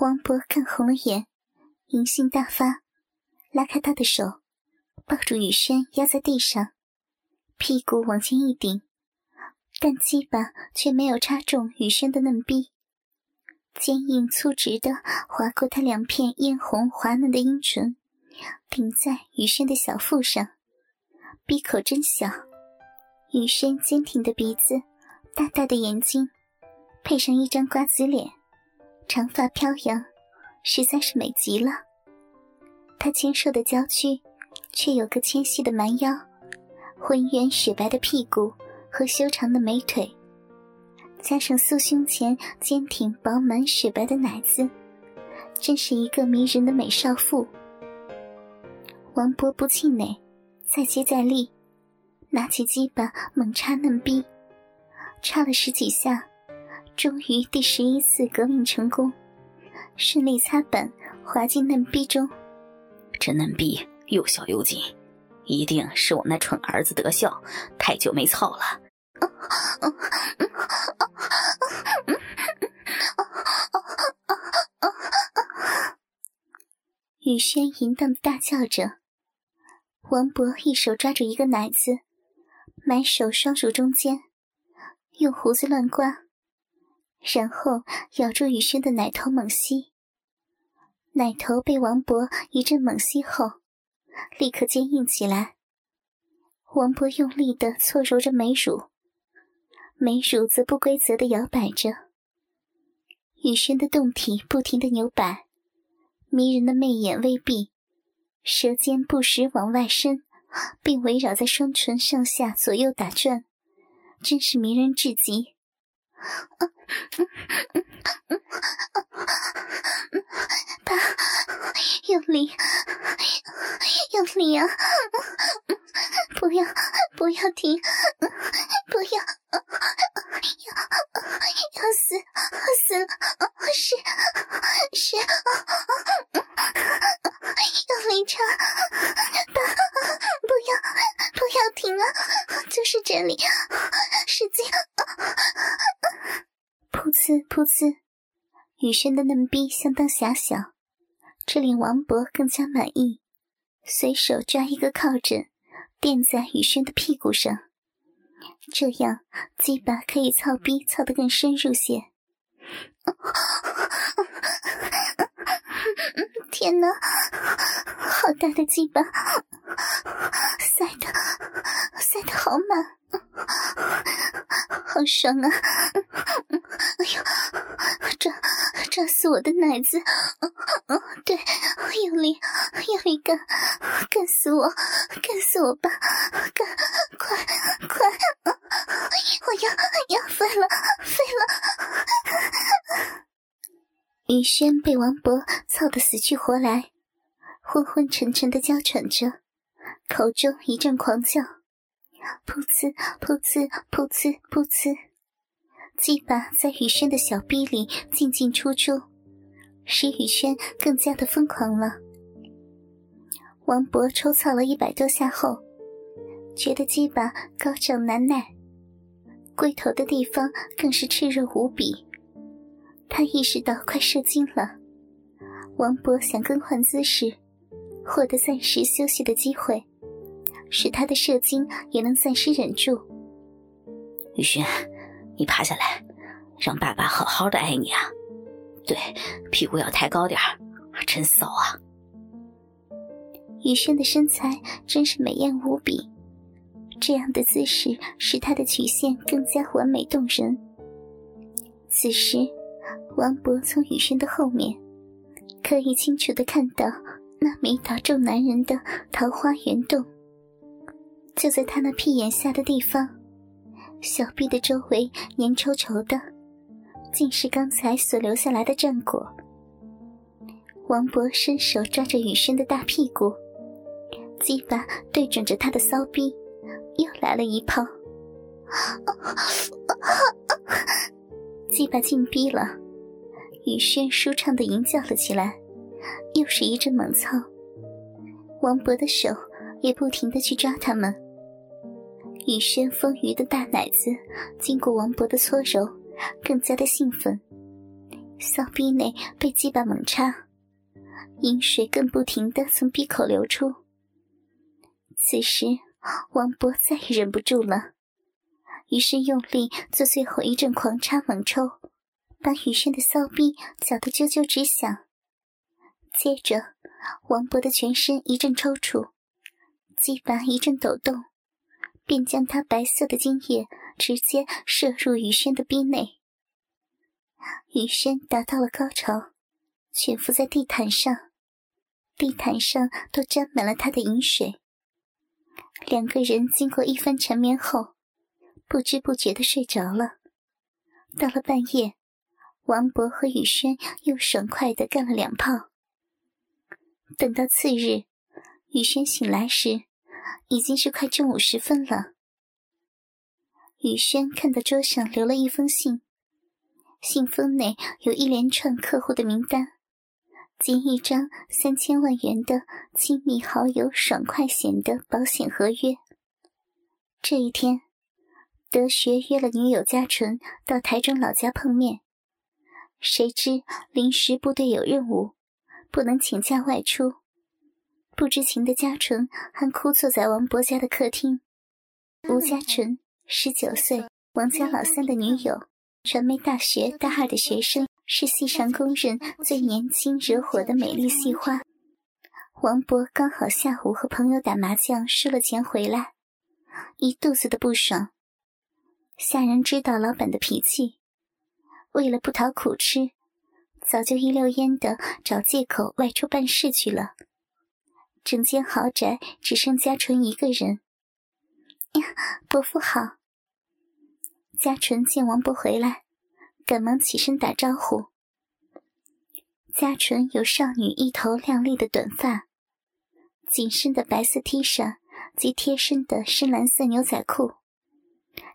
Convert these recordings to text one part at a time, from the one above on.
王博看红了眼，淫性大发，拉开他的手，抱住雨轩压在地上，屁股往前一顶，但鸡巴却没有插中雨轩的嫩逼，坚硬粗直的划过他两片艳红滑嫩的阴唇，顶在雨轩的小腹上，闭口真小，雨轩坚挺的鼻子，大大的眼睛，配上一张瓜子脸。长发飘扬，实在是美极了。她纤瘦的娇躯，却有个纤细的蛮腰，浑圆雪白的屁股和修长的美腿，加上素胸前坚挺饱满雪白的奶子，真是一个迷人的美少妇。王勃不气馁，再接再厉，拿起鸡巴猛插嫩逼，插了十几下。终于第十一次革命成功，顺利擦板滑进嫩逼中。这嫩逼又小又紧，一定是我那蠢儿子得孝，太久没操了。雨轩淫荡的大叫着，王勃一手抓住一个奶子，埋手双手中间，用胡子乱刮。然后咬住雨轩的奶头猛吸，奶头被王勃一阵猛吸后，立刻坚硬起来。王勃用力的搓揉着美乳，美乳则不规则的摇摆着。雨轩的胴体不停的扭摆，迷人的媚眼微闭，舌尖不时往外伸，并围绕在双唇上下左右打转，真是迷人至极。爸，用力，用力啊！不要，不要停，不要，要雨轩的嫩逼相当狭小，这令王勃更加满意，随手抓一个靠枕，垫在雨轩的屁股上，这样鸡巴可以操逼操得更深入些。天哪，好大的鸡巴，塞得塞得好满。好爽啊！哎呦，抓死我的奶子！哦哦对，用力用力干，干死我，干死我吧！干，快快！我要要废了，废了！雨轩被王勃操得死去活来，昏昏沉沉的娇喘着，口中一阵狂叫。噗呲噗呲噗呲噗呲，鸡巴在雨轩的小逼里进进出出，使雨轩更加的疯狂了。王博抽操了一百多下后，觉得鸡巴高涨难耐，龟头的地方更是炽热无比。他意识到快射精了，王博想更换姿势，获得暂时休息的机会。使他的射精也能暂时忍住。雨轩，你趴下来，让爸爸好好的爱你啊！对，屁股要抬高点儿，真骚啊！雨轩的身材真是美艳无比，这样的姿势使她的曲线更加完美动人。此时，王博从雨轩的后面，可以清楚的看到那没打中男人的桃花源洞。就在他那屁眼下的地方，小臂的周围黏稠稠的，竟是刚才所留下来的战果。王博伸手抓着雨轩的大屁股，鸡巴对准着他的骚逼，又来了一炮。鸡巴进逼了，雨轩舒畅的吟叫了起来，又是一阵猛操。王博的手也不停的去抓他们。雨轩丰腴的大奶子，经过王勃的搓揉，更加的兴奋，骚逼内被鸡巴猛插，饮水更不停的从鼻口流出。此时，王博再也忍不住了，于是用力做最后一阵狂插猛抽，把雨轩的骚逼搅得啾啾直响。接着，王博的全身一阵抽搐，鸡巴一阵抖动，便将他白色的精液直接射入雨轩的逼内。雨轩达到了高潮，蜷伏在地毯上，地毯上都沾满了他的饮水。两个人经过一番缠绵后，不知不觉的睡着了。到了半夜，王博和雨轩又爽快的干了两炮。等到次日，雨轩醒来时，已经是快正午时分了。雨轩看到桌上留了一封信。信封内有一连串客户的名单，及一张三千万元的亲密好友爽快险的保险合约。这一天，德学约了女友嘉纯到台中老家碰面，谁知临时部队有任务，不能请假外出。不知情的嘉纯还哭坐在王伯家的客厅。吴嘉纯，十九岁，王家老三的女友。传媒大学大二的学生，是系上公认最年轻惹火的美丽系花。王博刚好下午和朋友打麻将输了钱回来，一肚子的不爽。下人知道老板的脾气，为了不讨苦吃，早就一溜烟的找借口外出办事去了。整间豪宅只剩家纯一个人。呀，伯父好。嘉纯见王博回来，赶忙起身打招呼。嘉纯有少女一头亮丽的短发，紧身的白色 T 恤及贴身的深蓝色牛仔裤，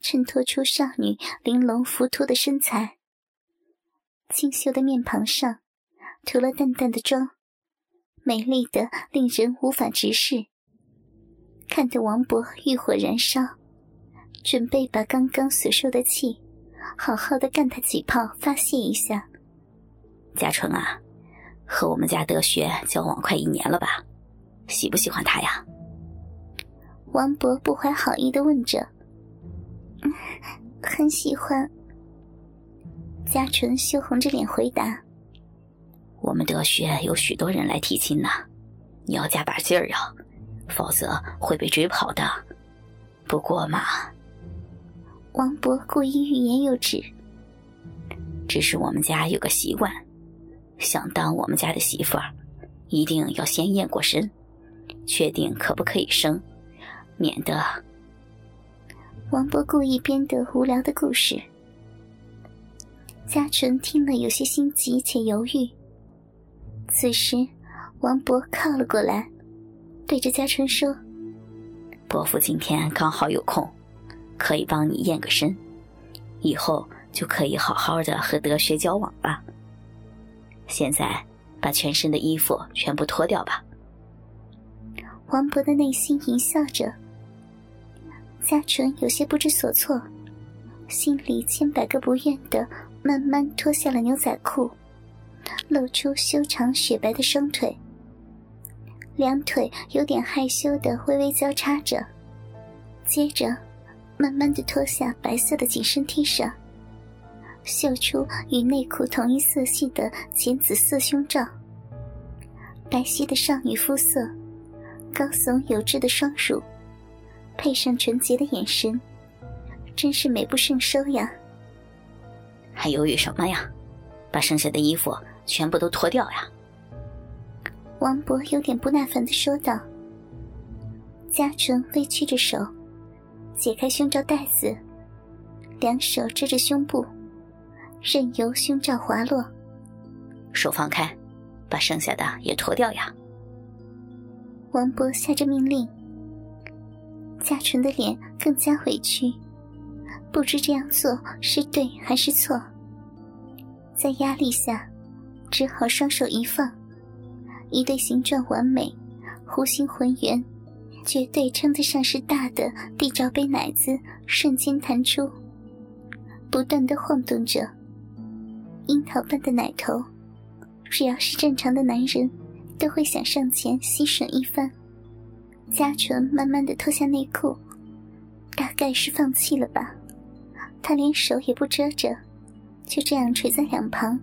衬托出少女玲珑浮凸的身材。清秀的面庞上涂了淡淡的妆，美丽的令人无法直视，看得王博欲火燃烧。准备把刚刚所受的气，好好的干他几炮发泄一下。嘉纯啊，和我们家德学交往快一年了吧？喜不喜欢他呀？王博不怀好意的问着。很喜欢。嘉纯羞红着脸回答。我们德学有许多人来提亲呢，你要加把劲儿啊，否则会被追跑的。不过嘛。王博故意欲言又止。只是我们家有个习惯，想当我们家的媳妇儿，一定要先验过身，确定可不可以生，免得……王博故意编的无聊的故事。嘉纯听了有些心急且犹豫。此时，王博靠了过来，对着嘉诚说：“伯父今天刚好有空。”可以帮你验个身，以后就可以好好的和德学交往了。现在把全身的衣服全部脱掉吧。王博的内心淫笑着，嘉诚有些不知所措，心里千百个不愿的，慢慢脱下了牛仔裤，露出修长雪白的双腿，两腿有点害羞的微微交叉着，接着。慢慢的脱下白色的紧身 T 恤，秀出与内裤同一色系的浅紫色胸罩。白皙的少女肤色，高耸有致的双乳，配上纯洁的眼神，真是美不胜收呀！还犹豫什么呀？把剩下的衣服全部都脱掉呀！王博有点不耐烦的说道。嘉纯微屈着手。解开胸罩带子，两手遮着胸部，任由胸罩滑落。手放开，把剩下的也脱掉呀！王博下着命令。嘉纯的脸更加委屈，不知这样做是对还是错。在压力下，只好双手一放，一对形状完美、弧形浑圆。绝对称得上是大的地罩杯奶子瞬间弹出，不断的晃动着。樱桃般的奶头，只要是正常的男人，都会想上前吸吮一番。嘉纯慢慢的脱下内裤，大概是放弃了吧。他连手也不遮着，就这样垂在两旁，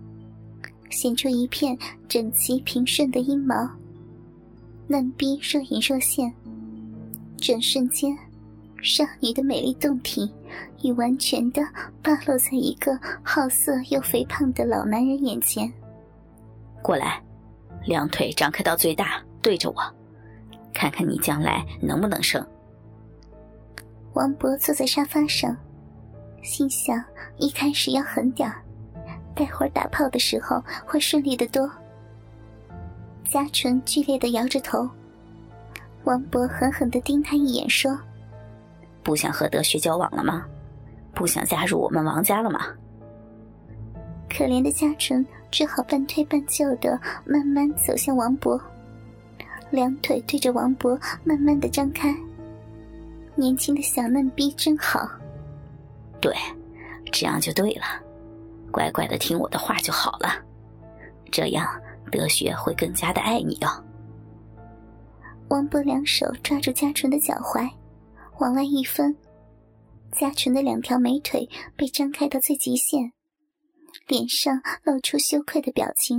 显出一片整齐平顺的阴毛，嫩逼若隐若现。转瞬间，少女的美丽动体已完全的暴露在一个好色又肥胖的老男人眼前。过来，两腿张开到最大，对着我。看看你将来能不能生。王博坐在沙发上，心想：一开始要狠点儿，待会儿打炮的时候会顺利的多。嘉纯剧烈的摇着头，王博狠狠的盯他一眼，说：“不想和德学交往了吗？不想加入我们王家了吗？”可怜的嘉纯只好半推半就的慢慢走向王博。两腿对着王博慢慢的张开，年轻的小嫩逼真好。对，这样就对了，乖乖的听我的话就好了，这样德学会更加的爱你哦。王博两手抓住嘉纯的脚踝，往外一分，嘉纯的两条美腿被张开到最极限，脸上露出羞愧的表情。